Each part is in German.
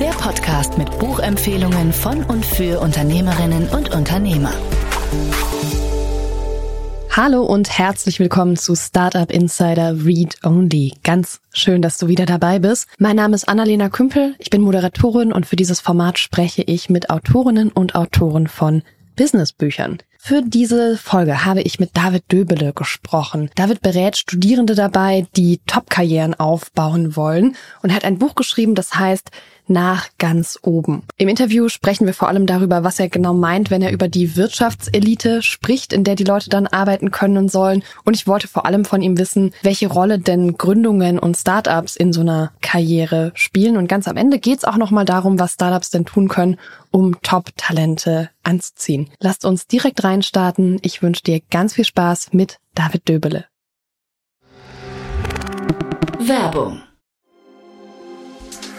Der Podcast mit Buchempfehlungen von und für Unternehmerinnen und Unternehmer. Hallo und herzlich willkommen zu Startup Insider Read Only. Ganz schön, dass du wieder dabei bist. Mein Name ist Annalena Kümpel, ich bin Moderatorin und für dieses Format spreche ich mit Autorinnen und Autoren von Businessbüchern. Für diese Folge habe ich mit David Döbele gesprochen. David berät Studierende dabei, die Top-Karrieren aufbauen wollen und hat ein Buch geschrieben, das heißt nach ganz oben. Im Interview sprechen wir vor allem darüber, was er genau meint, wenn er über die Wirtschaftselite spricht, in der die Leute dann arbeiten können und sollen. Und ich wollte vor allem von ihm wissen, welche Rolle denn Gründungen und Startups in so einer Karriere spielen. Und ganz am Ende geht es auch nochmal darum, was Startups denn tun können, um Top-Talente anzuziehen. Lasst uns direkt reinstarten. Ich wünsche dir ganz viel Spaß mit David Döbele. Werbung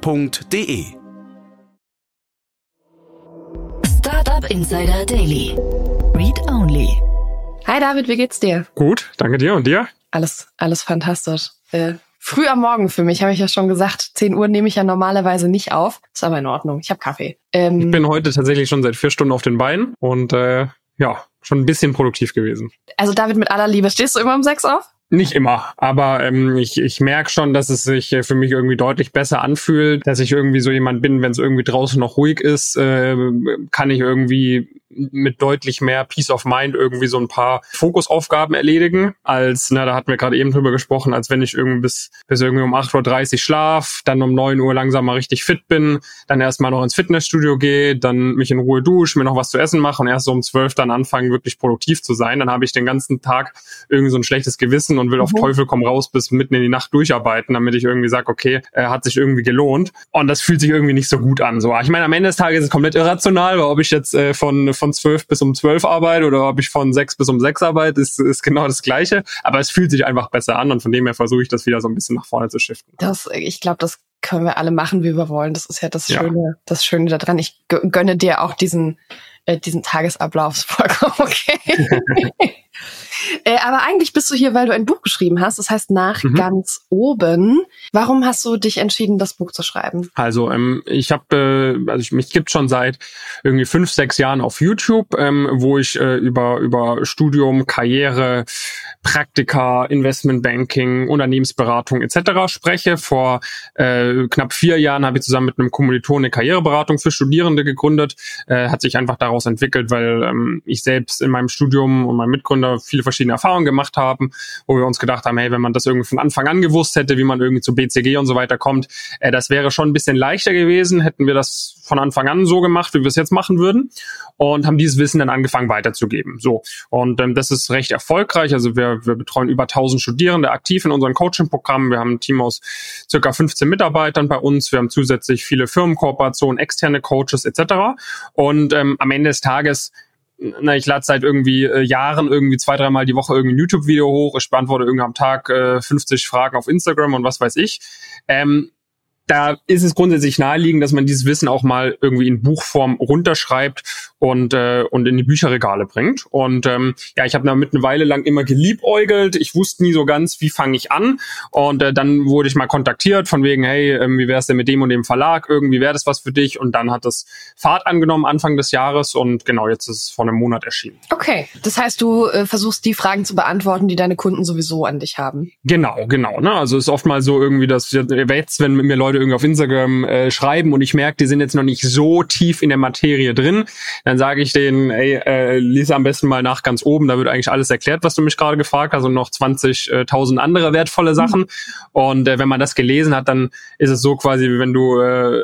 f.de. Startup Insider Daily. Read Only. Hi David, wie geht's dir? Gut, danke dir und dir? Alles, alles fantastisch. Äh, früh am Morgen für mich, habe ich ja schon gesagt. 10 Uhr nehme ich ja normalerweise nicht auf. Ist aber in Ordnung. Ich habe Kaffee. Ähm, ich bin heute tatsächlich schon seit vier Stunden auf den Beinen und äh, ja, schon ein bisschen produktiv gewesen. Also David, mit aller Liebe, stehst du immer um sechs auf? Nicht immer, aber ähm, ich, ich merke schon, dass es sich äh, für mich irgendwie deutlich besser anfühlt, dass ich irgendwie so jemand bin, wenn es irgendwie draußen noch ruhig ist, äh, kann ich irgendwie mit deutlich mehr Peace of Mind irgendwie so ein paar Fokusaufgaben erledigen, als, na, da hatten wir gerade eben drüber gesprochen, als wenn ich irgendwie bis, bis irgendwie um 8.30 Uhr schlaf, dann um 9 Uhr langsam mal richtig fit bin, dann erstmal noch ins Fitnessstudio gehe, dann mich in Ruhe dusche, mir noch was zu essen mache und erst so um 12 dann anfangen, wirklich produktiv zu sein. Dann habe ich den ganzen Tag irgendwie so ein schlechtes Gewissen und will mhm. auf Teufel komm raus bis mitten in die Nacht durcharbeiten, damit ich irgendwie sage, okay, äh, hat sich irgendwie gelohnt. Und das fühlt sich irgendwie nicht so gut an. So, ich meine, am Ende des Tages ist es komplett irrational, weil ob ich jetzt äh, von von zwölf bis um zwölf arbeite oder ob ich von sechs bis um sechs arbeite, ist, ist genau das Gleiche. Aber es fühlt sich einfach besser an und von dem her versuche ich das wieder so ein bisschen nach vorne zu shiften. Das, ich glaube, das können wir alle machen, wie wir wollen. Das ist ja das Schöne, ja. das Schöne daran. Ich gönne dir auch diesen, äh, diesen Tagesablauf. Vollkommen okay. Äh, aber eigentlich bist du hier, weil du ein Buch geschrieben hast. Das heißt nach mhm. ganz oben. Warum hast du dich entschieden, das Buch zu schreiben? Also ähm, ich habe, äh, also ich, mich gibt schon seit irgendwie fünf, sechs Jahren auf YouTube, ähm, wo ich äh, über über Studium, Karriere, Praktika, Investmentbanking, Unternehmensberatung etc. spreche. Vor äh, knapp vier Jahren habe ich zusammen mit einem Kommiliton eine Karriereberatung für Studierende gegründet. Äh, hat sich einfach daraus entwickelt, weil ähm, ich selbst in meinem Studium und mein Mitgründer viele verschiedene Erfahrungen gemacht haben, wo wir uns gedacht haben, hey, wenn man das irgendwie von Anfang an gewusst hätte, wie man irgendwie zu BCG und so weiter kommt, äh, das wäre schon ein bisschen leichter gewesen, hätten wir das von Anfang an so gemacht, wie wir es jetzt machen würden und haben dieses Wissen dann angefangen weiterzugeben. So und ähm, das ist recht erfolgreich. Also wir, wir betreuen über 1000 Studierende aktiv in unseren Coaching-Programmen. Wir haben ein Team aus circa 15 Mitarbeitern bei uns. Wir haben zusätzlich viele Firmenkooperationen, externe Coaches etc. Und ähm, am Ende des Tages na, ich lade seit irgendwie äh, Jahren irgendwie zwei, dreimal die Woche irgendwie ein YouTube-Video hoch. Ich beantworte irgendwie am Tag äh, 50 Fragen auf Instagram und was weiß ich. Ähm, da ist es grundsätzlich naheliegend, dass man dieses Wissen auch mal irgendwie in Buchform runterschreibt und äh, und in die Bücherregale bringt. Und ähm, ja, ich habe damit eine Weile lang immer geliebäugelt. Ich wusste nie so ganz, wie fange ich an. Und äh, dann wurde ich mal kontaktiert von wegen, hey, ähm, wie wär's denn mit dem und dem Verlag? Irgendwie wäre das was für dich. Und dann hat das Fahrt angenommen Anfang des Jahres und genau jetzt ist es vor einem Monat erschienen. Okay, das heißt, du äh, versuchst die Fragen zu beantworten, die deine Kunden sowieso an dich haben. Genau, genau. Ne? Also es ist oft mal so irgendwie, dass jetzt, wenn mir Leute irgendwie auf Instagram äh, schreiben und ich merke, die sind jetzt noch nicht so tief in der Materie drin, dann dann sage ich denen, ey, äh, lies am besten mal nach ganz oben, da wird eigentlich alles erklärt, was du mich gerade gefragt hast und noch 20.000 andere wertvolle Sachen. Und äh, wenn man das gelesen hat, dann ist es so quasi, wie wenn du äh,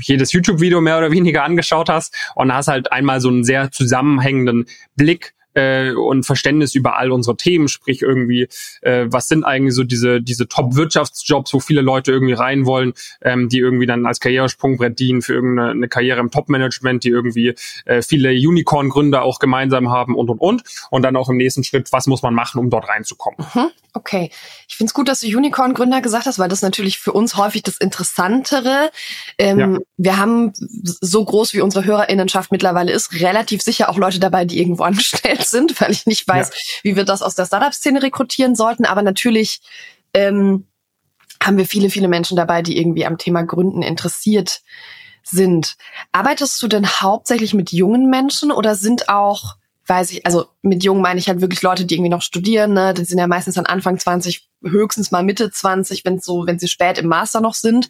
jedes YouTube-Video mehr oder weniger angeschaut hast und hast halt einmal so einen sehr zusammenhängenden Blick äh, und Verständnis über all unsere Themen, sprich irgendwie, äh, was sind eigentlich so diese, diese Top-Wirtschaftsjobs, wo viele Leute irgendwie rein wollen, ähm, die irgendwie dann als Karrieresprungbrett dienen für irgendeine Karriere im Top-Management, die irgendwie äh, viele Unicorn-Gründer auch gemeinsam haben und und und. Und dann auch im nächsten Schritt, was muss man machen, um dort reinzukommen. Mhm. Okay. Ich finde es gut, dass du Unicorn-Gründer gesagt hast, weil das natürlich für uns häufig das Interessantere. Ähm, ja. Wir haben so groß wie unsere Hörerinnenschaft mittlerweile ist, relativ sicher auch Leute dabei, die irgendwo angestellt sind, weil ich nicht weiß, ja. wie wir das aus der Startup-Szene rekrutieren sollten. Aber natürlich ähm, haben wir viele, viele Menschen dabei, die irgendwie am Thema Gründen interessiert sind. Arbeitest du denn hauptsächlich mit jungen Menschen oder sind auch, weiß ich, also mit jungen meine ich halt wirklich Leute, die irgendwie noch studieren, ne? Die sind ja meistens dann Anfang 20, höchstens mal Mitte 20, wenn so, wenn sie spät im Master noch sind.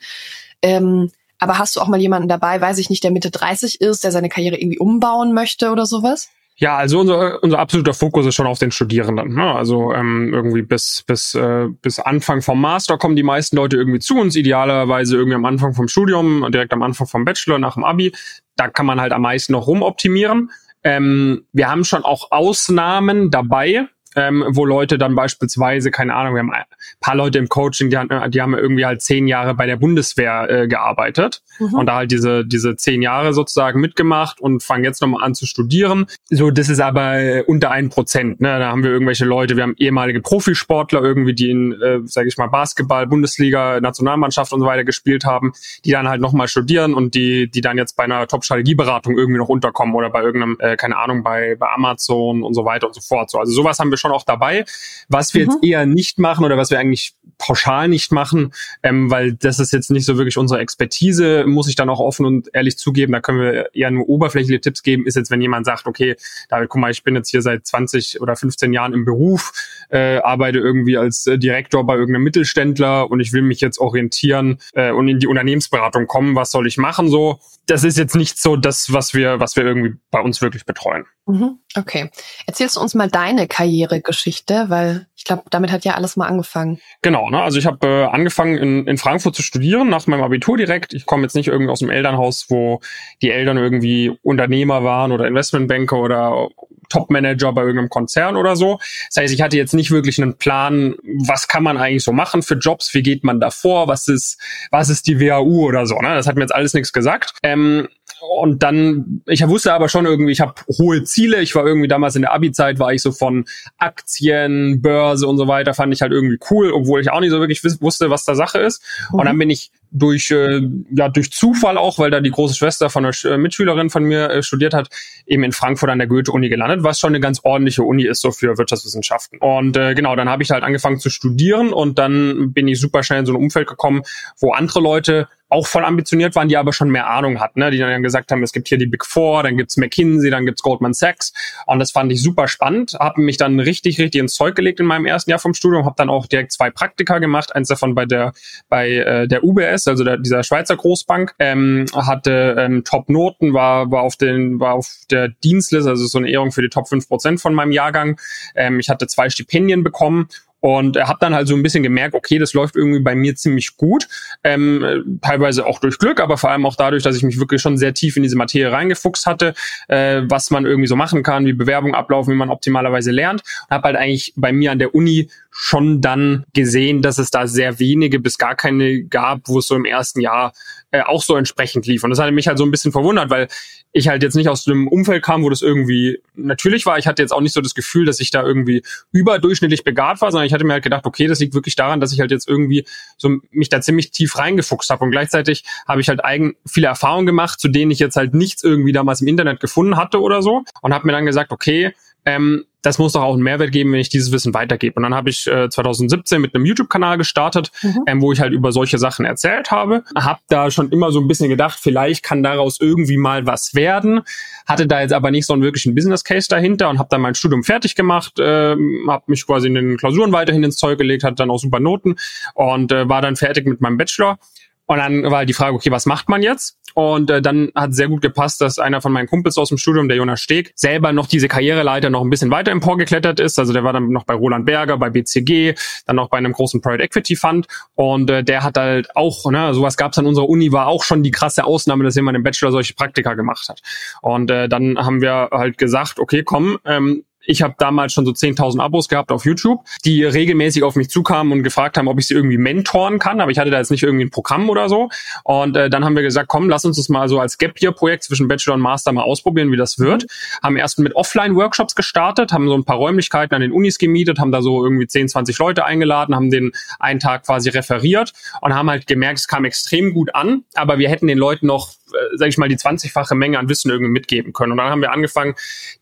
Ähm, aber hast du auch mal jemanden dabei, weiß ich nicht, der Mitte 30 ist, der seine Karriere irgendwie umbauen möchte oder sowas? Ja, also unser, unser absoluter Fokus ist schon auf den Studierenden. Ne? Also ähm, irgendwie bis, bis, äh, bis Anfang vom Master kommen die meisten Leute irgendwie zu uns, idealerweise irgendwie am Anfang vom Studium, direkt am Anfang vom Bachelor, nach dem Abi. Da kann man halt am meisten noch rumoptimieren. Ähm, wir haben schon auch Ausnahmen dabei, ähm, wo Leute dann beispielsweise, keine Ahnung, wir haben ein paar Leute im Coaching, die, haben, die haben irgendwie halt zehn Jahre bei der Bundeswehr äh, gearbeitet mhm. und da halt diese, diese zehn Jahre sozusagen mitgemacht und fangen jetzt nochmal an zu studieren. So, das ist aber äh, unter ein Prozent. Ne? Da haben wir irgendwelche Leute, wir haben ehemalige Profisportler irgendwie, die in, äh, sage ich mal, Basketball, Bundesliga, Nationalmannschaft und so weiter gespielt haben, die dann halt nochmal studieren und die, die dann jetzt bei einer Top-Strategieberatung irgendwie noch unterkommen oder bei irgendeinem, äh, keine Ahnung, bei, bei Amazon und so weiter und so fort. So, also sowas haben wir schon auch dabei. Was wir mhm. jetzt eher nicht machen oder was wir eigentlich pauschal nicht machen, ähm, weil das ist jetzt nicht so wirklich unsere Expertise, muss ich dann auch offen und ehrlich zugeben. Da können wir eher nur oberflächliche Tipps geben, ist jetzt, wenn jemand sagt, okay, David, guck mal, ich bin jetzt hier seit 20 oder 15 Jahren im Beruf, äh, arbeite irgendwie als äh, Direktor bei irgendeinem Mittelständler und ich will mich jetzt orientieren äh, und in die Unternehmensberatung kommen, was soll ich machen so? Das ist jetzt nicht so das, was wir, was wir irgendwie bei uns wirklich betreuen. Mhm. Okay. Erzählst du uns mal deine Karrieregeschichte, weil ich glaube, damit hat ja alles mal angefangen. Genau, ne? Also ich habe äh, angefangen in, in Frankfurt zu studieren, nach meinem Abitur direkt. Ich komme jetzt nicht irgendwie aus dem Elternhaus, wo die Eltern irgendwie Unternehmer waren oder Investmentbanker oder Topmanager bei irgendeinem Konzern oder so. Das heißt, ich hatte jetzt nicht wirklich einen Plan, was kann man eigentlich so machen für Jobs, wie geht man da vor, was ist, was ist die WAU oder so. Ne? Das hat mir jetzt alles nichts gesagt. Ähm, und dann, ich wusste aber schon irgendwie, ich habe hohe Ziele. Ich war irgendwie damals in der Abi-Zeit, war ich so von Aktien, Börse und so weiter, fand ich halt irgendwie cool, obwohl ich auch nicht so wirklich wusste, was da Sache ist. Mhm. Und dann bin ich durch äh, ja durch Zufall auch, weil da die große Schwester von einer äh, Mitschülerin von mir äh, studiert hat, eben in Frankfurt an der Goethe-Uni gelandet, was schon eine ganz ordentliche Uni ist so für Wirtschaftswissenschaften. Und äh, genau, dann habe ich halt angefangen zu studieren und dann bin ich super schnell in so ein Umfeld gekommen, wo andere Leute auch voll ambitioniert waren, die aber schon mehr Ahnung hatten, ne? die dann gesagt haben, es gibt hier die Big Four, dann gibt's McKinsey, dann gibt's Goldman Sachs und das fand ich super spannend, habe mich dann richtig, richtig ins Zeug gelegt in meinem ersten Jahr vom Studium, habe dann auch direkt zwei Praktika gemacht, eins davon bei der bei äh, der UBS, also der, dieser Schweizer Großbank, ähm, hatte ähm, Top-Noten, war war auf den war auf der Dienstliste, also so eine Ehrung für die Top 5% von meinem Jahrgang. Ähm, ich hatte zwei Stipendien bekommen und habe dann halt so ein bisschen gemerkt, okay, das läuft irgendwie bei mir ziemlich gut, ähm, teilweise auch durch Glück, aber vor allem auch dadurch, dass ich mich wirklich schon sehr tief in diese Materie reingefuchst hatte, äh, was man irgendwie so machen kann, wie Bewerbungen ablaufen, wie man optimalerweise lernt. Und habe halt eigentlich bei mir an der Uni schon dann gesehen, dass es da sehr wenige bis gar keine gab, wo es so im ersten Jahr äh, auch so entsprechend lief. Und das hat mich halt so ein bisschen verwundert, weil ich halt jetzt nicht aus dem Umfeld kam, wo das irgendwie natürlich war. Ich hatte jetzt auch nicht so das Gefühl, dass ich da irgendwie überdurchschnittlich begabt war, sondern ich hatte mir halt gedacht, okay, das liegt wirklich daran, dass ich halt jetzt irgendwie so mich da ziemlich tief reingefuchst habe. Und gleichzeitig habe ich halt eigen viele Erfahrungen gemacht, zu denen ich jetzt halt nichts irgendwie damals im Internet gefunden hatte oder so. Und habe mir dann gesagt, okay, ähm, das muss doch auch einen Mehrwert geben, wenn ich dieses Wissen weitergebe. Und dann habe ich äh, 2017 mit einem YouTube-Kanal gestartet, mhm. ähm, wo ich halt über solche Sachen erzählt habe. Hab da schon immer so ein bisschen gedacht, vielleicht kann daraus irgendwie mal was werden. Hatte da jetzt aber nicht so einen wirklichen Business Case dahinter und habe dann mein Studium fertig gemacht, äh, habe mich quasi in den Klausuren weiterhin ins Zeug gelegt, hatte dann auch super Noten und äh, war dann fertig mit meinem Bachelor Und dann war halt die Frage, okay, was macht man jetzt? Und äh, dann hat sehr gut gepasst, dass einer von meinen Kumpels aus dem Studium, der Jonas Steg, selber noch diese Karriereleiter noch ein bisschen weiter emporgeklettert ist. Also der war dann noch bei Roland Berger, bei BCG, dann noch bei einem großen Private Equity Fund. Und äh, der hat halt auch, ne, sowas gab es an unserer Uni, war auch schon die krasse Ausnahme, dass jemand im Bachelor solche Praktika gemacht hat. Und äh, dann haben wir halt gesagt, okay, komm, ähm, ich habe damals schon so 10.000 Abos gehabt auf YouTube, die regelmäßig auf mich zukamen und gefragt haben, ob ich sie irgendwie mentoren kann. Aber ich hatte da jetzt nicht irgendwie ein Programm oder so. Und äh, dann haben wir gesagt, komm, lass uns das mal so als Gap Year Projekt zwischen Bachelor und Master mal ausprobieren, wie das wird. Haben erst mit Offline-Workshops gestartet, haben so ein paar Räumlichkeiten an den Unis gemietet, haben da so irgendwie 10, 20 Leute eingeladen, haben den einen Tag quasi referiert und haben halt gemerkt, es kam extrem gut an, aber wir hätten den Leuten noch sage ich mal, die 20-fache Menge an Wissen irgendwie mitgeben können. Und dann haben wir angefangen,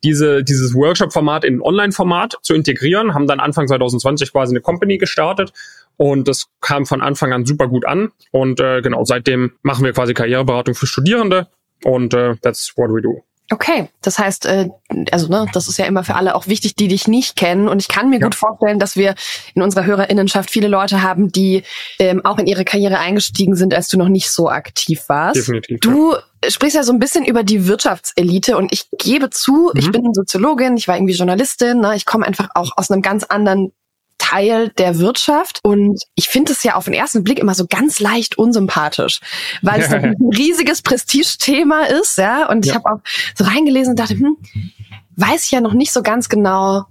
diese, dieses Workshop-Format in ein Online-Format zu integrieren, haben dann Anfang 2020 quasi eine Company gestartet und das kam von Anfang an super gut an. Und äh, genau, seitdem machen wir quasi Karriereberatung für Studierende und äh, that's what we do. Okay, das heißt, äh, also ne, das ist ja immer für alle auch wichtig, die dich nicht kennen. Und ich kann mir ja. gut vorstellen, dass wir in unserer Hörerinnenschaft viele Leute haben, die ähm, auch in ihre Karriere eingestiegen sind, als du noch nicht so aktiv warst. Definitiv. Du ja. sprichst ja so ein bisschen über die Wirtschaftselite und ich gebe zu, mhm. ich bin Soziologin, ich war irgendwie Journalistin, ne, ich komme einfach auch aus einem ganz anderen Teil der Wirtschaft. Und ich finde es ja auf den ersten Blick immer so ganz leicht unsympathisch, weil es ein riesiges Prestigethema ist, ja. Und ich habe auch so reingelesen und dachte, hm, weiß ich ja noch nicht so ganz genau,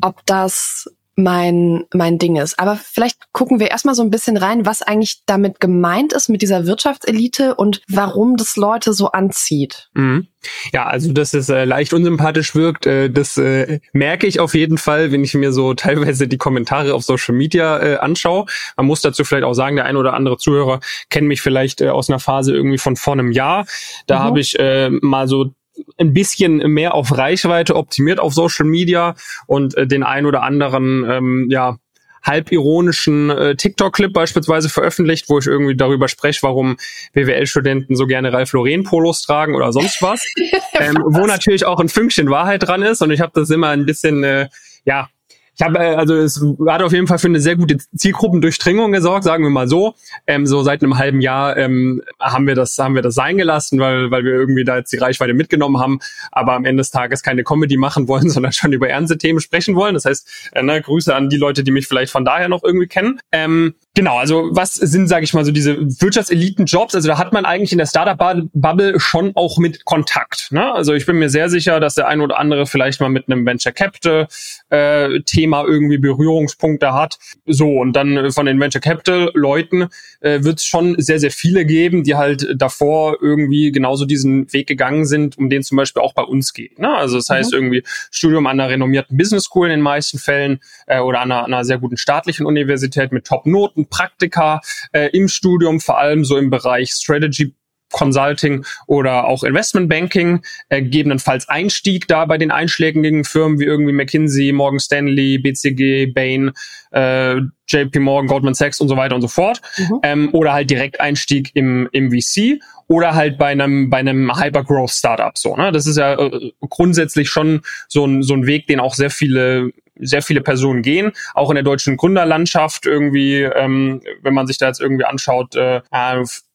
ob das mein, mein Ding ist. Aber vielleicht gucken wir erstmal so ein bisschen rein, was eigentlich damit gemeint ist mit dieser Wirtschaftselite und warum das Leute so anzieht. Mhm. Ja, also dass es äh, leicht unsympathisch wirkt, äh, das äh, merke ich auf jeden Fall, wenn ich mir so teilweise die Kommentare auf Social Media äh, anschaue. Man muss dazu vielleicht auch sagen, der ein oder andere Zuhörer kennt mich vielleicht äh, aus einer Phase irgendwie von vor einem Jahr. Da mhm. habe ich äh, mal so ein bisschen mehr auf Reichweite optimiert auf Social Media und äh, den ein oder anderen ähm, ja halb ironischen äh, TikTok-Clip beispielsweise veröffentlicht, wo ich irgendwie darüber spreche, warum BWL-Studenten so gerne Ralf Lauren-Polos tragen oder sonst was. ähm, wo natürlich auch ein Fünkchen Wahrheit dran ist und ich habe das immer ein bisschen äh, ja ich habe äh, also es hat auf jeden Fall für eine sehr gute Zielgruppendurchdringung gesorgt, sagen wir mal so. Ähm, so seit einem halben Jahr ähm, haben wir das haben wir das sein gelassen, weil weil wir irgendwie da jetzt die Reichweite mitgenommen haben, aber am Ende des Tages keine Comedy machen wollen, sondern schon über ernste Themen sprechen wollen. Das heißt, äh, ne, Grüße an die Leute, die mich vielleicht von daher noch irgendwie kennen. Ähm, Genau, also was sind, sage ich mal, so diese Wirtschaftseliten-Jobs? Also da hat man eigentlich in der Startup-Bubble schon auch mit Kontakt. Ne? Also ich bin mir sehr sicher, dass der ein oder andere vielleicht mal mit einem Venture Capital-Thema äh, irgendwie Berührungspunkte hat. So, und dann von den Venture Capital-Leuten äh, wird es schon sehr, sehr viele geben, die halt davor irgendwie genauso diesen Weg gegangen sind, um den zum Beispiel auch bei uns geht. Ne? Also das heißt mhm. irgendwie Studium an einer renommierten Business School in den meisten Fällen äh, oder an einer, an einer sehr guten staatlichen Universität mit Top-Noten Praktika äh, im Studium, vor allem so im Bereich Strategy Consulting oder auch Investment Banking, äh, gegebenenfalls Einstieg da bei den einschlägigen Firmen wie irgendwie McKinsey, Morgan Stanley, BCG, Bain, äh, JP Morgan, Goldman Sachs und so weiter und so fort. Mhm. Ähm, oder halt direkt Einstieg im, im VC oder halt bei einem, bei einem Hypergrowth Startup. So, ne? Das ist ja äh, grundsätzlich schon so ein, so ein Weg, den auch sehr viele sehr viele Personen gehen, auch in der deutschen Gründerlandschaft irgendwie, ähm, wenn man sich da jetzt irgendwie anschaut, äh,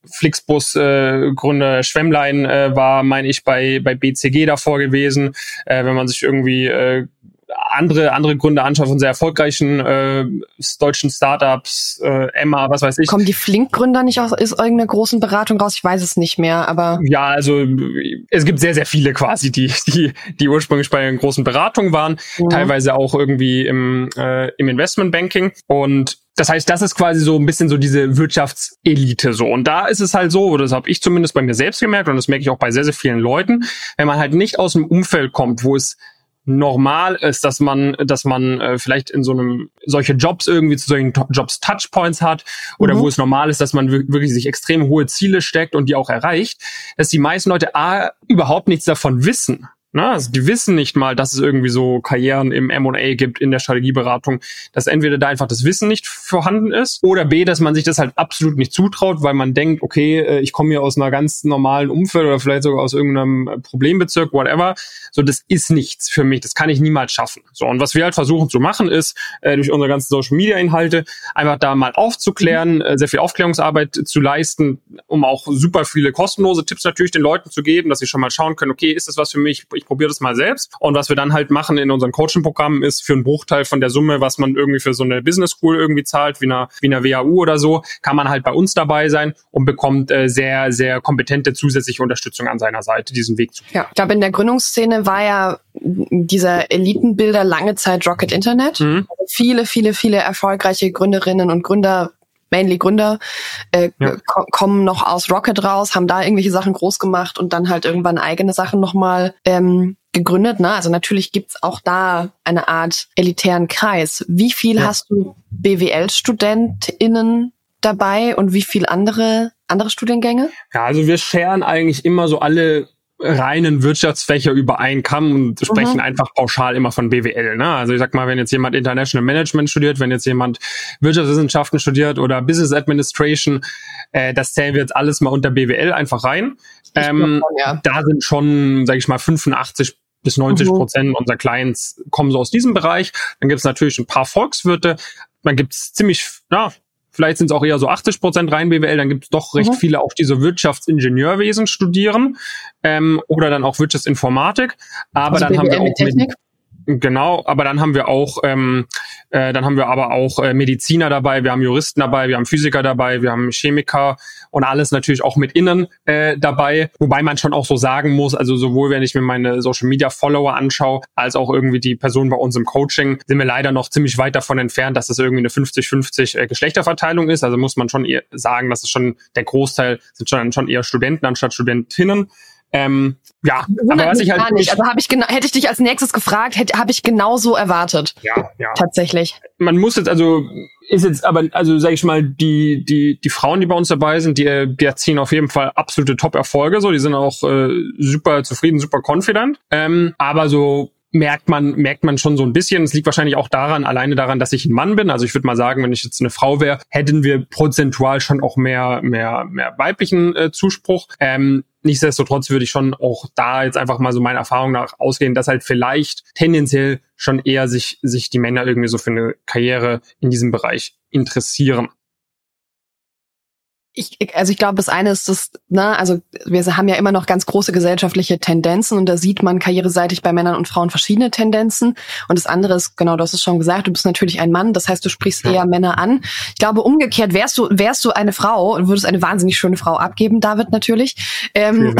Flixbus äh, Gründer Schwemmlein äh, war, meine ich, bei bei BCG davor gewesen. Äh, wenn man sich irgendwie äh, andere andere Gründe anschaut von sehr erfolgreichen äh, deutschen Startups, äh, Emma, was weiß ich. Kommen die Flink-Gründer nicht aus, aus irgendeiner großen Beratung raus? Ich weiß es nicht mehr, aber ja, also es gibt sehr sehr viele quasi, die die die ursprünglich bei einer großen Beratung waren, ja. teilweise auch irgendwie im äh, im Investmentbanking und das heißt, das ist quasi so ein bisschen so diese Wirtschaftselite so. Und da ist es halt so, oder das habe ich zumindest bei mir selbst gemerkt und das merke ich auch bei sehr, sehr vielen Leuten, wenn man halt nicht aus dem Umfeld kommt, wo es normal ist, dass man, dass man äh, vielleicht in so einem solche Jobs irgendwie zu solchen Jobs Touchpoints hat oder mhm. wo es normal ist, dass man wirklich sich extrem hohe Ziele steckt und die auch erreicht, dass die meisten Leute a überhaupt nichts davon wissen Ne? Also die wissen nicht mal, dass es irgendwie so Karrieren im M&A gibt, in der Strategieberatung, dass entweder da einfach das Wissen nicht vorhanden ist oder B, dass man sich das halt absolut nicht zutraut, weil man denkt, okay, äh, ich komme hier aus einer ganz normalen Umfeld oder vielleicht sogar aus irgendeinem Problembezirk, whatever. So, das ist nichts für mich, das kann ich niemals schaffen. So, und was wir halt versuchen zu machen, ist, äh, durch unsere ganzen Social-Media-Inhalte einfach da mal aufzuklären, mhm. äh, sehr viel Aufklärungsarbeit zu leisten, um auch super viele kostenlose Tipps natürlich den Leuten zu geben, dass sie schon mal schauen können, okay, ist das was für mich? ich probiere das mal selbst. Und was wir dann halt machen in unseren Coaching-Programmen ist für einen Bruchteil von der Summe, was man irgendwie für so eine Business School irgendwie zahlt, wie einer, wie einer WAU oder so, kann man halt bei uns dabei sein und bekommt äh, sehr, sehr kompetente zusätzliche Unterstützung an seiner Seite, diesen Weg zu. Ja, ich glaube, in der Gründungsszene war ja dieser Elitenbilder lange Zeit Rocket Internet. Mhm. Also viele, viele, viele erfolgreiche Gründerinnen und Gründer mainly Gründer, äh, ja. kommen noch aus Rocket raus, haben da irgendwelche Sachen groß gemacht und dann halt irgendwann eigene Sachen nochmal ähm, gegründet. Ne? Also natürlich gibt's auch da eine Art elitären Kreis. Wie viel ja. hast du BWL-StudentInnen dabei und wie viel andere andere Studiengänge? Ja, also wir scheren eigentlich immer so alle reinen Wirtschaftsfächer über einen Kamm und sprechen mhm. einfach pauschal immer von BWL. Ne? Also ich sag mal, wenn jetzt jemand International Management studiert, wenn jetzt jemand Wirtschaftswissenschaften studiert oder Business Administration, äh, das zählen wir jetzt alles mal unter BWL einfach rein. Ähm, davon, ja. Da sind schon, sage ich mal, 85 bis 90 mhm. Prozent unserer Clients kommen so aus diesem Bereich. Dann gibt es natürlich ein paar Volkswirte. Dann gibt es ziemlich, ja, Vielleicht sind es auch eher so 80 Prozent rein BWL, dann gibt es doch recht mhm. viele auch, die so Wirtschaftsingenieurwesen studieren ähm, oder dann auch Wirtschaftsinformatik. Aber also dann BWL haben wir auch Technik? Genau, aber dann haben wir auch, ähm, äh, dann haben wir aber auch äh, Mediziner dabei, wir haben Juristen dabei, wir haben Physiker dabei, wir haben Chemiker und alles natürlich auch mit innen äh, dabei. Wobei man schon auch so sagen muss, also sowohl wenn ich mir meine Social Media Follower anschaue, als auch irgendwie die Personen bei uns im Coaching, sind wir leider noch ziemlich weit davon entfernt, dass das irgendwie eine 50-50 äh, Geschlechterverteilung ist. Also muss man schon eher sagen, dass es schon der Großteil sind schon, schon eher Studenten anstatt Studentinnen. Ähm, ja, aber was ich halt gar nicht. Also habe ich genau, hätte ich dich als nächstes gefragt, hätte habe ich genau so erwartet. Ja, ja. Tatsächlich. Man muss jetzt also ist jetzt aber also sage ich mal die die die Frauen, die bei uns dabei sind, die die erzielen auf jeden Fall absolute Top Erfolge. So, die sind auch äh, super zufrieden, super confident. Ähm, aber so merkt man, merkt man schon so ein bisschen. Es liegt wahrscheinlich auch daran, alleine daran, dass ich ein Mann bin. Also ich würde mal sagen, wenn ich jetzt eine Frau wäre, hätten wir prozentual schon auch mehr, mehr, mehr weiblichen äh, Zuspruch. Ähm, nichtsdestotrotz würde ich schon auch da jetzt einfach mal so meiner Erfahrung nach ausgehen, dass halt vielleicht tendenziell schon eher sich, sich die Männer irgendwie so für eine Karriere in diesem Bereich interessieren ich, also ich glaube, das eine ist das, ne, also wir haben ja immer noch ganz große gesellschaftliche Tendenzen und da sieht man karriereseitig bei Männern und Frauen verschiedene Tendenzen. Und das andere ist, genau, du hast es schon gesagt, du bist natürlich ein Mann, das heißt, du sprichst ja. eher Männer an. Ich glaube, umgekehrt wärst du, wärst du eine Frau und würdest eine wahnsinnig schöne Frau abgeben, David natürlich. Ähm,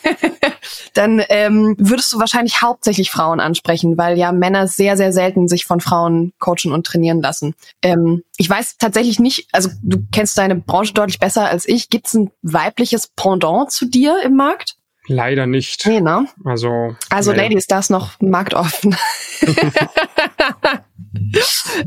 dann ähm, würdest du wahrscheinlich hauptsächlich Frauen ansprechen, weil ja Männer sehr, sehr selten sich von Frauen coachen und trainieren lassen. Ähm, ich weiß tatsächlich nicht, also du kennst deine Branche deutlich besser als ich. Gibt es ein weibliches Pendant zu dir im Markt? Leider nicht. Nee, ne? Also, also nee. Ladies, da ist noch marktoffen.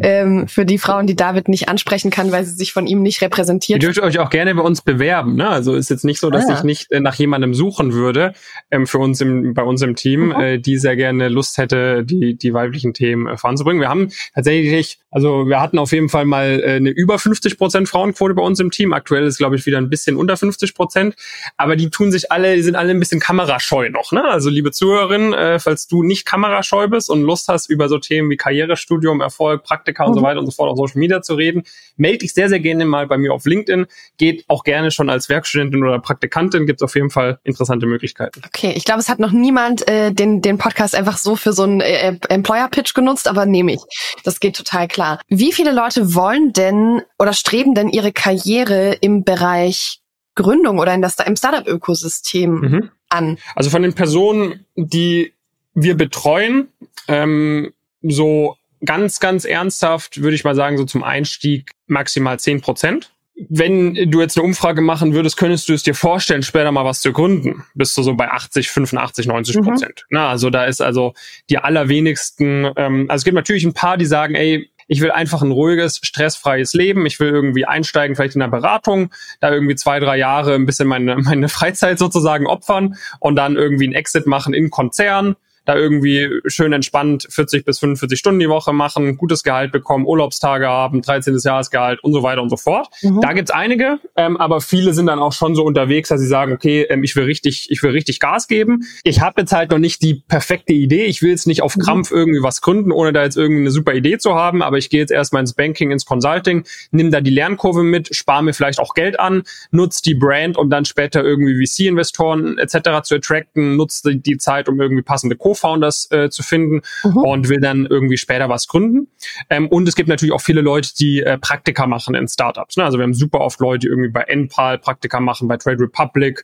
ähm, für die Frauen, die David nicht ansprechen kann, weil sie sich von ihm nicht repräsentiert. Ihr dürft euch auch gerne bei uns bewerben. Ne? Also ist jetzt nicht so, dass ah, ich nicht äh, nach jemandem suchen würde ähm, für uns im, bei uns im Team, mhm. äh, die sehr gerne Lust hätte, die, die weiblichen Themen äh, voranzubringen. Wir haben tatsächlich, also wir hatten auf jeden Fall mal äh, eine über 50 Prozent Frauenquote bei uns im Team. Aktuell ist, glaube ich, wieder ein bisschen unter 50 Prozent. Aber die tun sich alle, die sind alle ein bisschen kamerascheu noch. Ne? Also liebe Zuhörerin, äh, falls du nicht kamerascheu bist und Lust hast, über so Themen wie Karrierestudium, Erfolg, Praktika und so mhm. weiter und so fort auf Social Media zu reden, melde dich sehr, sehr gerne mal bei mir auf LinkedIn. Geht auch gerne schon als Werkstudentin oder Praktikantin, gibt es auf jeden Fall interessante Möglichkeiten. Okay, ich glaube, es hat noch niemand äh, den, den Podcast einfach so für so einen äh, Employer-Pitch genutzt, aber nehme ich. Das geht total klar. Wie viele Leute wollen denn oder streben denn ihre Karriere im Bereich Gründung oder in das, im Startup-Ökosystem mhm. an? Also von den Personen, die wir betreuen, ähm, so ganz, ganz ernsthaft würde ich mal sagen, so zum Einstieg maximal zehn Prozent. Wenn du jetzt eine Umfrage machen würdest, könntest du es dir vorstellen, später mal was zu gründen. Bist du so bei 80, 85, 90 Prozent. Mhm. Na, also da ist also die allerwenigsten, ähm, also es gibt natürlich ein paar, die sagen, ey, ich will einfach ein ruhiges, stressfreies Leben. Ich will irgendwie einsteigen, vielleicht in der Beratung, da irgendwie zwei, drei Jahre ein bisschen meine, meine Freizeit sozusagen opfern und dann irgendwie ein Exit machen in Konzern da irgendwie schön entspannt 40 bis 45 Stunden die Woche machen, gutes Gehalt bekommen, Urlaubstage haben, 13. Jahresgehalt und so weiter und so fort. Mhm. Da gibt's einige, ähm, aber viele sind dann auch schon so unterwegs, dass sie sagen, okay, ähm, ich will richtig, ich will richtig Gas geben. Ich habe jetzt halt noch nicht die perfekte Idee. Ich will jetzt nicht auf mhm. Krampf irgendwie was gründen, ohne da jetzt irgendeine super Idee zu haben, aber ich gehe jetzt erstmal ins Banking, ins Consulting, nimm da die Lernkurve mit, spare mir vielleicht auch Geld an, nutze die Brand, um dann später irgendwie VC-Investoren etc. zu attracten, nutze die Zeit, um irgendwie passende Co Co-Founders äh, zu finden mhm. und will dann irgendwie später was gründen. Ähm, und es gibt natürlich auch viele Leute, die äh, Praktika machen in Startups. Ne? Also wir haben super oft Leute, die irgendwie bei NPAL Praktika machen, bei Trade Republic,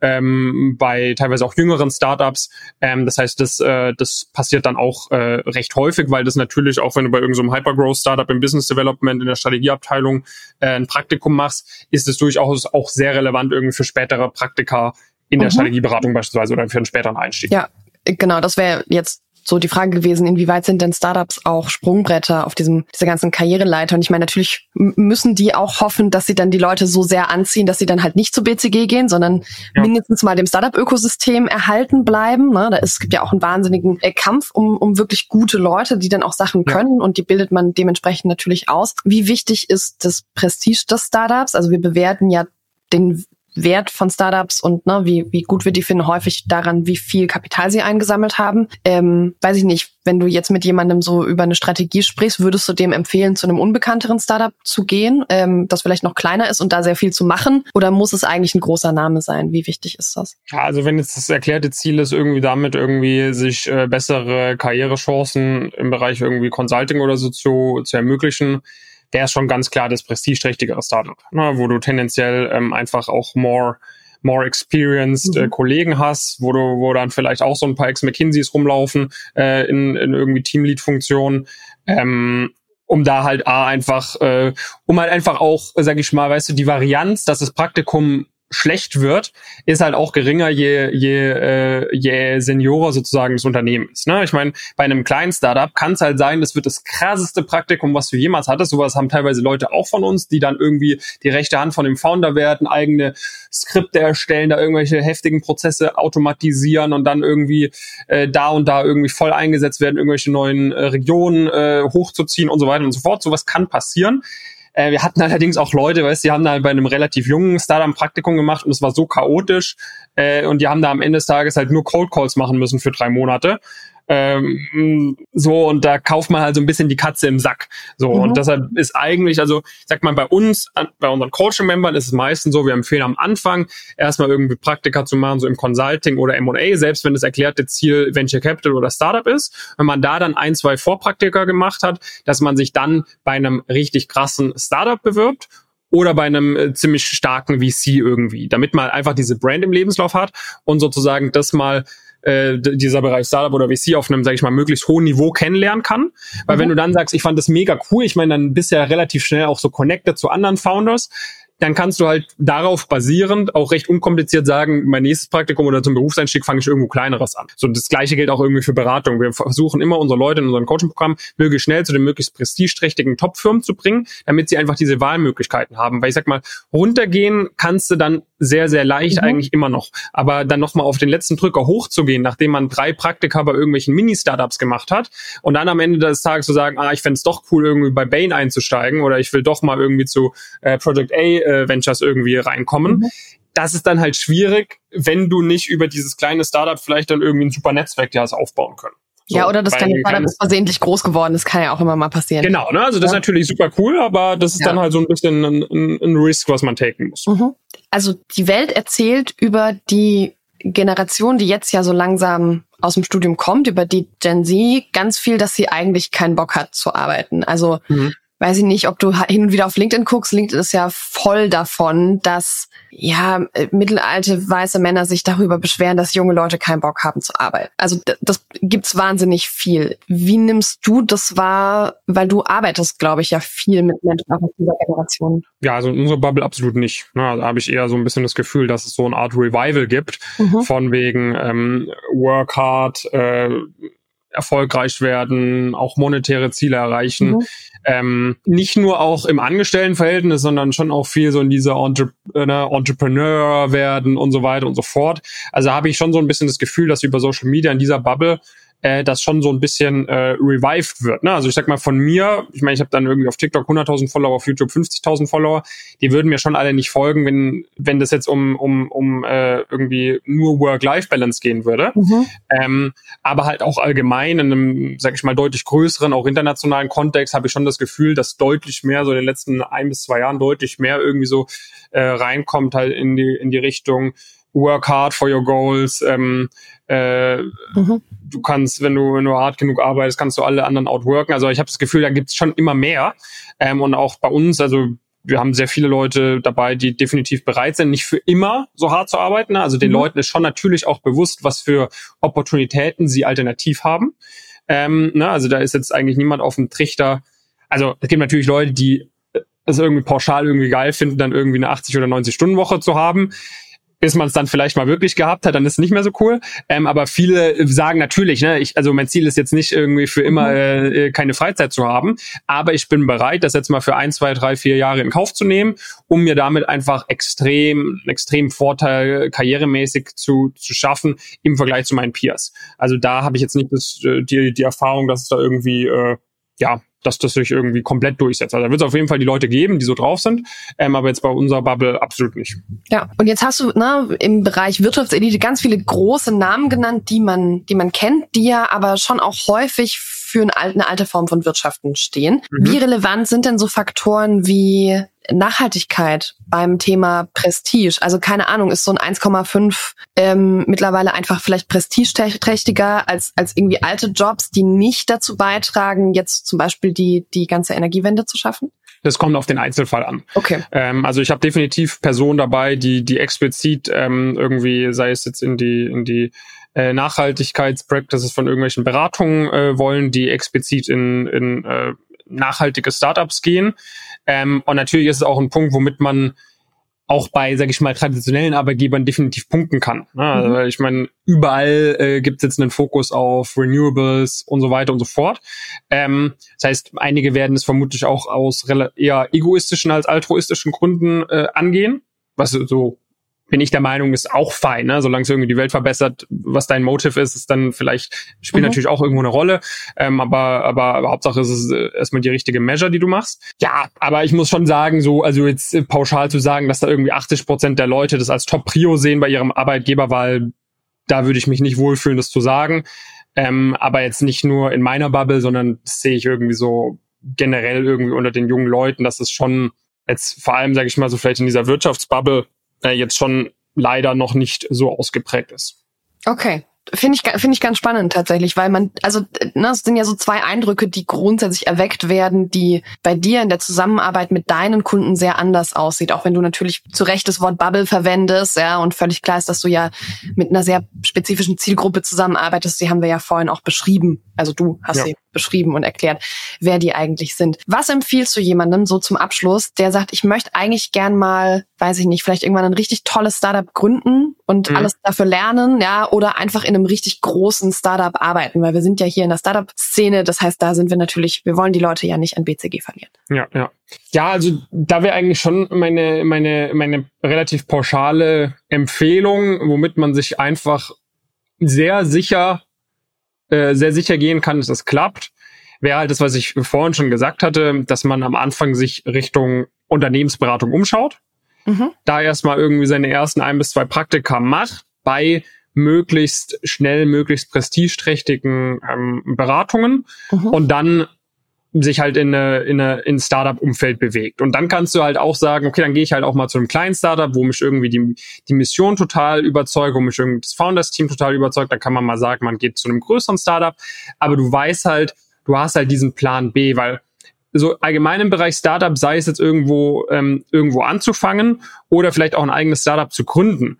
ähm, bei teilweise auch jüngeren Startups. Ähm, das heißt, das, äh, das passiert dann auch äh, recht häufig, weil das natürlich auch, wenn du bei irgendeinem so Hypergrowth Startup im Business Development in der Strategieabteilung äh, ein Praktikum machst, ist es durchaus auch sehr relevant irgendwie für spätere Praktika in der mhm. Strategieberatung beispielsweise oder für einen späteren Einstieg. Ja, genau, das wäre jetzt so die Frage gewesen, inwieweit sind denn Startups auch Sprungbretter auf diesem, dieser ganzen Karriereleiter? Und ich meine, natürlich müssen die auch hoffen, dass sie dann die Leute so sehr anziehen, dass sie dann halt nicht zu BCG gehen, sondern ja. mindestens mal dem Startup-Ökosystem erhalten bleiben. Ne? Da ist, es gibt ja auch einen wahnsinnigen äh, Kampf um, um wirklich gute Leute, die dann auch Sachen können ja. und die bildet man dementsprechend natürlich aus. Wie wichtig ist das Prestige des Startups? Also wir bewerten ja den Wert von Startups und ne, wie, wie gut wir die finden, häufig daran, wie viel Kapital sie eingesammelt haben. Ähm, weiß ich nicht, wenn du jetzt mit jemandem so über eine Strategie sprichst, würdest du dem empfehlen, zu einem unbekannteren Startup zu gehen, ähm, das vielleicht noch kleiner ist und da sehr viel zu machen? Oder muss es eigentlich ein großer Name sein? Wie wichtig ist das? Ja, also wenn jetzt das erklärte Ziel ist, irgendwie damit irgendwie sich äh, bessere Karrierechancen im Bereich irgendwie Consulting oder so zu, zu ermöglichen, der ist schon ganz klar das prestigeträchtigere Startup, ne, wo du tendenziell ähm, einfach auch more more experienced äh, mhm. äh, Kollegen hast, wo du, wo dann vielleicht auch so ein paar Ex-McKinseys rumlaufen äh, in, in irgendwie Teamlead-Funktionen. Ähm, um da halt A einfach, äh, um halt einfach auch, sag ich mal, weißt du, die Varianz, dass das Praktikum schlecht wird, ist halt auch geringer, je, je, äh, je seniorer sozusagen das Unternehmen ist. Ne? Ich meine, bei einem kleinen Startup kann es halt sein, das wird das krasseste Praktikum, was du jemals hattest. Sowas haben teilweise Leute auch von uns, die dann irgendwie die rechte Hand von dem Founder werden, eigene Skripte erstellen, da irgendwelche heftigen Prozesse automatisieren und dann irgendwie äh, da und da irgendwie voll eingesetzt werden, irgendwelche neuen äh, Regionen äh, hochzuziehen und so weiter und so fort. Sowas kann passieren. Äh, wir hatten allerdings auch Leute, weißt, die haben da bei einem relativ jungen Startup ein Praktikum gemacht und es war so chaotisch äh, und die haben da am Ende des Tages halt nur Cold Calls machen müssen für drei Monate. Ähm, so, und da kauft man halt so ein bisschen die Katze im Sack. So, mhm. und deshalb ist eigentlich, also, sag mal, bei uns, bei unseren Coaching-Membern ist es meistens so, wir empfehlen am Anfang erstmal irgendwie Praktika zu machen, so im Consulting oder M&A, selbst wenn das erklärte Ziel Venture Capital oder Startup ist. Wenn man da dann ein, zwei Vorpraktika gemacht hat, dass man sich dann bei einem richtig krassen Startup bewirbt oder bei einem äh, ziemlich starken VC irgendwie, damit man einfach diese Brand im Lebenslauf hat und sozusagen das mal äh, dieser Bereich Startup oder VC auf einem, sage ich mal, möglichst hohen Niveau kennenlernen kann. Weil mhm. wenn du dann sagst, ich fand das mega cool, ich meine, dann bist du ja relativ schnell auch so connected zu anderen Founders, dann kannst du halt darauf basierend auch recht unkompliziert sagen, mein nächstes Praktikum oder zum Berufseinstieg fange ich irgendwo kleineres an. So das gleiche gilt auch irgendwie für Beratung. Wir versuchen immer unsere Leute in unserem Coaching-Programm möglichst schnell zu den möglichst prestigeträchtigen Top-Firmen zu bringen, damit sie einfach diese Wahlmöglichkeiten haben. Weil ich sag mal, runtergehen kannst du dann sehr, sehr leicht mhm. eigentlich immer noch. Aber dann nochmal auf den letzten Drücker hochzugehen, nachdem man drei Praktika bei irgendwelchen Mini-Startups gemacht hat und dann am Ende des Tages zu sagen, ah, ich fände doch cool, irgendwie bei Bain einzusteigen oder ich will doch mal irgendwie zu äh, Project A äh, Ventures irgendwie reinkommen. Mhm. Das ist dann halt schwierig, wenn du nicht über dieses kleine Startup vielleicht dann irgendwie ein super Netzwerk dir hast aufbauen können. So, ja, oder das kleine Startup ist versehentlich groß geworden, das kann ja auch immer mal passieren. Genau, ne? also das ja. ist natürlich super cool, aber das ist ja. dann halt so ein bisschen ein, ein, ein Risk, was man taken muss. Mhm. Also die Welt erzählt über die Generation, die jetzt ja so langsam aus dem Studium kommt, über die Gen Z, ganz viel, dass sie eigentlich keinen Bock hat zu arbeiten. Also mhm weiß ich nicht, ob du hin und wieder auf LinkedIn guckst. LinkedIn ist ja voll davon, dass ja mittelalte weiße Männer sich darüber beschweren, dass junge Leute keinen Bock haben zu arbeiten. Also das gibt's wahnsinnig viel. Wie nimmst du das wahr? Weil du arbeitest, glaube ich, ja viel mit Menschen aus dieser Generation. Ja, also in unserer Bubble absolut nicht. Ne? Da habe ich eher so ein bisschen das Gefühl, dass es so eine Art Revival gibt, mhm. von wegen ähm, Work hard, äh, erfolgreich werden, auch monetäre Ziele erreichen. Mhm. Ähm, nicht nur auch im Angestelltenverhältnis, sondern schon auch viel so in dieser Entre äh, Entrepreneur werden und so weiter und so fort. Also habe ich schon so ein bisschen das Gefühl, dass über Social Media in dieser Bubble äh, das schon so ein bisschen äh, revived wird. Ne? Also ich sag mal von mir, ich meine, ich habe dann irgendwie auf TikTok 100.000 Follower, auf YouTube 50.000 Follower, die würden mir schon alle nicht folgen, wenn wenn das jetzt um um um äh, irgendwie nur Work-Life-Balance gehen würde. Mhm. Ähm, aber halt auch allgemein in einem, sag ich mal, deutlich größeren, auch internationalen Kontext habe ich schon das Gefühl, dass deutlich mehr so in den letzten ein bis zwei Jahren deutlich mehr irgendwie so äh, reinkommt halt in die in die Richtung work hard for your goals. Ähm, äh, mhm. Du kannst, wenn du, wenn du hart genug arbeitest, kannst du alle anderen outworken. Also ich habe das Gefühl, da gibt's schon immer mehr. Ähm, und auch bei uns, also wir haben sehr viele Leute dabei, die definitiv bereit sind, nicht für immer so hart zu arbeiten. Also den mhm. Leuten ist schon natürlich auch bewusst, was für Opportunitäten sie alternativ haben. Ähm, ne? Also da ist jetzt eigentlich niemand auf dem Trichter. Also es gibt natürlich Leute, die es irgendwie pauschal irgendwie geil finden, dann irgendwie eine 80 oder 90 Stunden Woche zu haben bis man es dann vielleicht mal wirklich gehabt hat, dann ist es nicht mehr so cool. Ähm, aber viele sagen natürlich, ne, ich, also mein Ziel ist jetzt nicht irgendwie für immer mhm. äh, keine Freizeit zu haben, aber ich bin bereit, das jetzt mal für ein, zwei, drei, vier Jahre in Kauf zu nehmen, um mir damit einfach extrem, extrem Vorteil karrieremäßig zu, zu schaffen im Vergleich zu meinen Peers. Also da habe ich jetzt nicht das, äh, die, die Erfahrung, dass es da irgendwie äh, ja dass das sich irgendwie komplett durchsetzt. Also da wird es auf jeden Fall die Leute geben, die so drauf sind, ähm, aber jetzt bei unserer Bubble absolut nicht. Ja, und jetzt hast du ne, im Bereich Wirtschaftselite ganz viele große Namen genannt, die man, die man kennt, die ja aber schon auch häufig für eine alte Form von Wirtschaften stehen. Mhm. Wie relevant sind denn so Faktoren wie Nachhaltigkeit beim Thema Prestige. Also keine Ahnung, ist so ein 1,5 ähm, mittlerweile einfach vielleicht prestigeträchtiger als, als irgendwie alte Jobs, die nicht dazu beitragen, jetzt zum Beispiel die, die ganze Energiewende zu schaffen? Das kommt auf den Einzelfall an. Okay. Ähm, also ich habe definitiv Personen dabei, die, die explizit ähm, irgendwie, sei es jetzt in die, in die äh, Nachhaltigkeitspractices von irgendwelchen Beratungen äh, wollen, die explizit in, in äh, nachhaltige Startups gehen. Ähm, und natürlich ist es auch ein Punkt, womit man auch bei, sage ich mal, traditionellen Arbeitgebern definitiv punkten kann. Ne? Also, mhm. ich meine, überall äh, gibt es jetzt einen Fokus auf Renewables und so weiter und so fort. Ähm, das heißt, einige werden es vermutlich auch aus eher egoistischen als altruistischen Gründen äh, angehen, was so bin ich der Meinung, ist auch fein, ne? solange es irgendwie die Welt verbessert, was dein Motive ist, ist dann vielleicht, spielt mhm. natürlich auch irgendwo eine Rolle, ähm, aber, aber, aber Hauptsache ist es äh, erstmal die richtige Measure, die du machst. Ja, aber ich muss schon sagen, so, also jetzt äh, pauschal zu sagen, dass da irgendwie 80 Prozent der Leute das als Top-Prio sehen bei ihrem Arbeitgeber, weil da würde ich mich nicht wohlfühlen, das zu sagen. Ähm, aber jetzt nicht nur in meiner Bubble, sondern das sehe ich irgendwie so generell irgendwie unter den jungen Leuten, dass es schon jetzt vor allem, sage ich mal, so vielleicht in dieser Wirtschaftsbubble äh, jetzt schon leider noch nicht so ausgeprägt ist. Okay. Finde ich, finde ich ganz spannend tatsächlich, weil man, also ne, es sind ja so zwei Eindrücke, die grundsätzlich erweckt werden, die bei dir in der Zusammenarbeit mit deinen Kunden sehr anders aussieht, auch wenn du natürlich zu Recht das Wort Bubble verwendest, ja, und völlig klar ist, dass du ja mit einer sehr spezifischen Zielgruppe zusammenarbeitest, die haben wir ja vorhin auch beschrieben, also du hast ja. sie beschrieben und erklärt, wer die eigentlich sind. Was empfiehlst du jemandem so zum Abschluss, der sagt, ich möchte eigentlich gern mal, weiß ich nicht, vielleicht irgendwann ein richtig tolles Startup gründen und mhm. alles dafür lernen, ja, oder einfach in einem richtig großen Startup arbeiten, weil wir sind ja hier in der Startup-Szene, das heißt, da sind wir natürlich, wir wollen die Leute ja nicht an BCG verlieren. Ja, ja. Ja, also da wäre eigentlich schon meine, meine, meine relativ pauschale Empfehlung, womit man sich einfach sehr sicher äh, sehr sicher gehen kann, dass es klappt, wäre halt das, was ich vorhin schon gesagt hatte, dass man am Anfang sich Richtung Unternehmensberatung umschaut, mhm. da erstmal irgendwie seine ersten ein bis zwei Praktika macht bei möglichst schnell, möglichst prestigeträchtigen ähm, Beratungen mhm. und dann sich halt in eine, in eine in Startup-Umfeld bewegt. Und dann kannst du halt auch sagen, okay, dann gehe ich halt auch mal zu einem kleinen Startup, wo mich irgendwie die, die Mission total überzeugt, wo mich irgendwie das Founders-Team total überzeugt. Dann kann man mal sagen, man geht zu einem größeren Startup. Aber du weißt halt, du hast halt diesen Plan B, weil so allgemein im Bereich Startup, sei es jetzt irgendwo, ähm, irgendwo anzufangen oder vielleicht auch ein eigenes Startup zu gründen.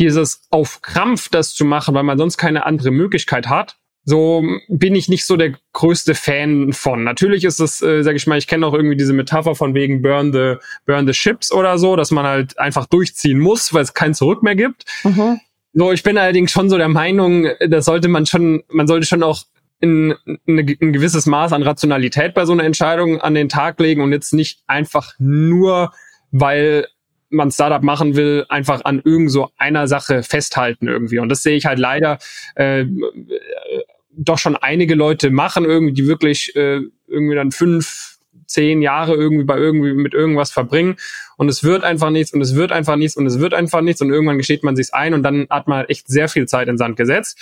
Dieses auf Krampf das zu machen, weil man sonst keine andere Möglichkeit hat, so bin ich nicht so der größte Fan von. Natürlich ist es, äh, sag ich mal, ich kenne auch irgendwie diese Metapher von wegen Burn the, Burn the Ships oder so, dass man halt einfach durchziehen muss, weil es kein Zurück mehr gibt. Mhm. So, ich bin allerdings schon so der Meinung, da sollte man schon, man sollte schon auch ein, ein gewisses Maß an Rationalität bei so einer Entscheidung an den Tag legen und jetzt nicht einfach nur, weil man Startup machen will, einfach an irgend so einer Sache festhalten irgendwie. Und das sehe ich halt leider äh, doch schon einige Leute machen, irgendwie, die wirklich äh, irgendwie dann fünf, zehn Jahre irgendwie bei irgendwie mit irgendwas verbringen und es wird einfach nichts und es wird einfach nichts und es wird einfach nichts und irgendwann gesteht man sich's ein und dann hat man echt sehr viel Zeit in Sand gesetzt.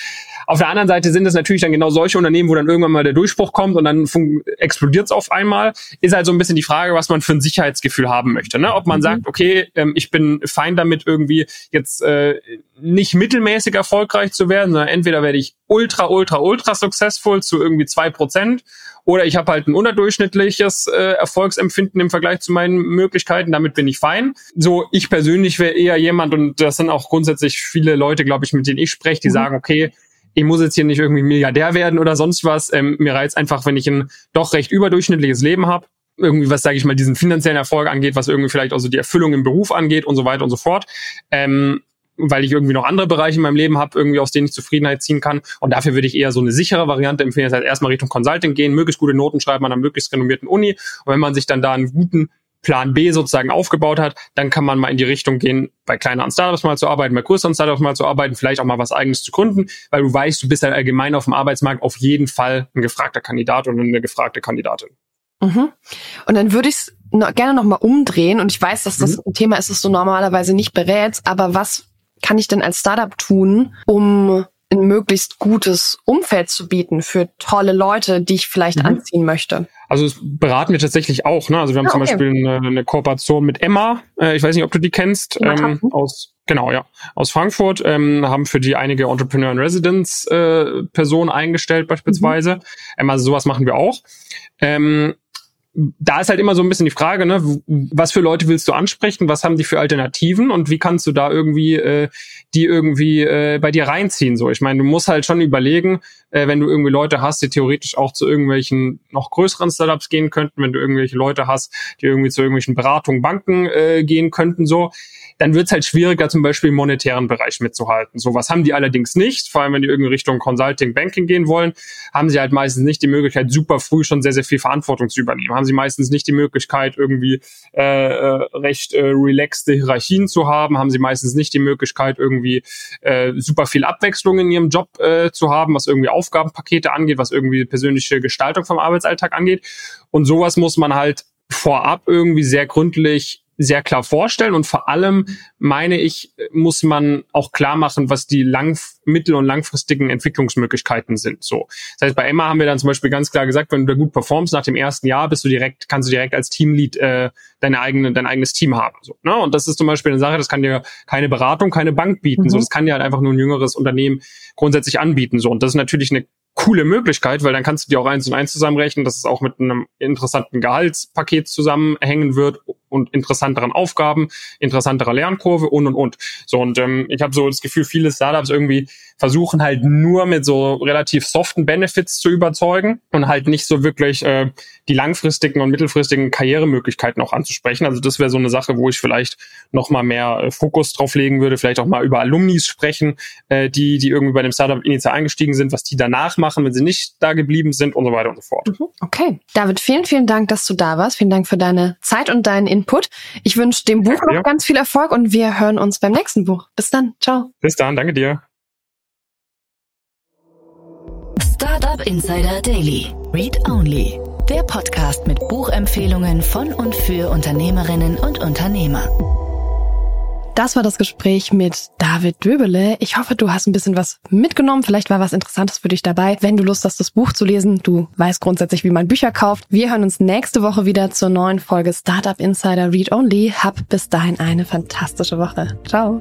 Auf der anderen Seite sind es natürlich dann genau solche Unternehmen, wo dann irgendwann mal der Durchbruch kommt und dann explodiert es auf einmal. Ist halt so ein bisschen die Frage, was man für ein Sicherheitsgefühl haben möchte. Ne? Ob man mhm. sagt, okay, ähm, ich bin fein damit irgendwie jetzt äh, nicht mittelmäßig erfolgreich zu werden, sondern entweder werde ich ultra, ultra, ultra successful zu irgendwie zwei Prozent oder ich habe halt ein unterdurchschnittliches äh, Erfolgsempfinden im Vergleich zu meinen Möglichkeiten. Damit bin ich fein. So, ich persönlich wäre eher jemand, und das sind auch grundsätzlich viele Leute, glaube ich, mit denen ich spreche, die mhm. sagen, okay, ich muss jetzt hier nicht irgendwie Milliardär werden oder sonst was. Ähm, mir reizt einfach, wenn ich ein doch recht überdurchschnittliches Leben habe irgendwie, was sage ich mal, diesen finanziellen Erfolg angeht, was irgendwie vielleicht auch so die Erfüllung im Beruf angeht und so weiter und so fort. Ähm, weil ich irgendwie noch andere Bereiche in meinem Leben habe, irgendwie aus denen ich Zufriedenheit ziehen kann. Und dafür würde ich eher so eine sichere Variante empfehlen. Das heißt, erstmal Richtung Consulting gehen, möglichst gute Noten schreiben an einer möglichst renommierten Uni. Und wenn man sich dann da einen guten Plan B sozusagen aufgebaut hat, dann kann man mal in die Richtung gehen, bei kleineren Startups mal zu arbeiten, bei größeren Startups mal zu arbeiten, vielleicht auch mal was eigenes zu gründen, weil du weißt, du bist halt allgemein auf dem Arbeitsmarkt auf jeden Fall ein gefragter Kandidat und eine gefragte Kandidatin. Mhm. Und dann würde ich es gerne nochmal umdrehen und ich weiß, dass das mhm. ein Thema ist, das du normalerweise nicht berätst, aber was kann ich denn als Startup tun, um ein möglichst gutes Umfeld zu bieten für tolle Leute, die ich vielleicht mhm. anziehen möchte? Also das beraten wir tatsächlich auch. Ne? Also wir haben ah, okay. zum Beispiel eine, eine, Kooperation mit Emma. Äh, ich weiß nicht, ob du die kennst. Ähm, aus genau ja aus Frankfurt ähm, haben für die einige Entrepreneur in Residence äh, Personen eingestellt beispielsweise. Mhm. Also sowas machen wir auch. Ähm, da ist halt immer so ein bisschen die Frage, ne, was für Leute willst du ansprechen, was haben die für Alternativen und wie kannst du da irgendwie äh, die irgendwie äh, bei dir reinziehen? So, ich meine, du musst halt schon überlegen, äh, wenn du irgendwie Leute hast, die theoretisch auch zu irgendwelchen noch größeren Startups gehen könnten, wenn du irgendwelche Leute hast, die irgendwie zu irgendwelchen Beratungen, Banken äh, gehen könnten, so, dann wird es halt schwieriger, zum Beispiel im monetären Bereich mitzuhalten. So was haben die allerdings nicht, vor allem wenn die irgendwie Richtung Consulting, Banking gehen wollen, haben sie halt meistens nicht die Möglichkeit, super früh schon sehr, sehr viel Verantwortung zu übernehmen. Haben sie meistens nicht die Möglichkeit, irgendwie äh, äh, recht äh, relaxte Hierarchien zu haben, haben sie meistens nicht die Möglichkeit, irgendwie äh, super viel Abwechslung in ihrem Job äh, zu haben, was irgendwie Aufgabenpakete angeht, was irgendwie persönliche Gestaltung vom Arbeitsalltag angeht. Und sowas muss man halt vorab irgendwie sehr gründlich sehr klar vorstellen und vor allem meine ich, muss man auch klar machen, was die lang, mittel- und langfristigen Entwicklungsmöglichkeiten sind. So. Das heißt, bei Emma haben wir dann zum Beispiel ganz klar gesagt, wenn du da gut performst nach dem ersten Jahr, bist du direkt, kannst du direkt als Teamlead äh, deine eigene, dein eigenes Team haben. So, ne? Und das ist zum Beispiel eine Sache, das kann dir keine Beratung, keine Bank bieten. Mhm. So, das kann dir halt einfach nur ein jüngeres Unternehmen grundsätzlich anbieten. So, und das ist natürlich eine coole Möglichkeit, weil dann kannst du dir auch eins und eins zusammenrechnen, dass es auch mit einem interessanten Gehaltspaket zusammenhängen wird und interessanteren Aufgaben, interessanterer Lernkurve und und und. So und ähm, ich habe so das Gefühl, viele Startups irgendwie versuchen halt nur mit so relativ soften Benefits zu überzeugen und halt nicht so wirklich äh, die langfristigen und mittelfristigen Karrieremöglichkeiten auch anzusprechen. Also das wäre so eine Sache, wo ich vielleicht noch mal mehr äh, Fokus drauf legen würde, vielleicht auch mal über Alumnis sprechen, äh, die die irgendwie bei dem Startup initial eingestiegen sind, was die danach machen, wenn sie nicht da geblieben sind und so weiter und so fort. Mhm. Okay, David, vielen vielen Dank, dass du da warst. Vielen Dank für deine Zeit und deinen Input. Ich wünsche dem Buch noch ganz viel Erfolg und wir hören uns beim nächsten Buch. Bis dann. Ciao. Bis dann. Danke dir. Startup Insider Daily. Read Only. Der Podcast mit Buchempfehlungen von und für Unternehmerinnen und Unternehmer. Das war das Gespräch mit David Döbele. Ich hoffe, du hast ein bisschen was mitgenommen. Vielleicht war was Interessantes für dich dabei. Wenn du Lust hast, das Buch zu lesen, du weißt grundsätzlich, wie man Bücher kauft. Wir hören uns nächste Woche wieder zur neuen Folge Startup Insider Read Only. Hab bis dahin eine fantastische Woche. Ciao.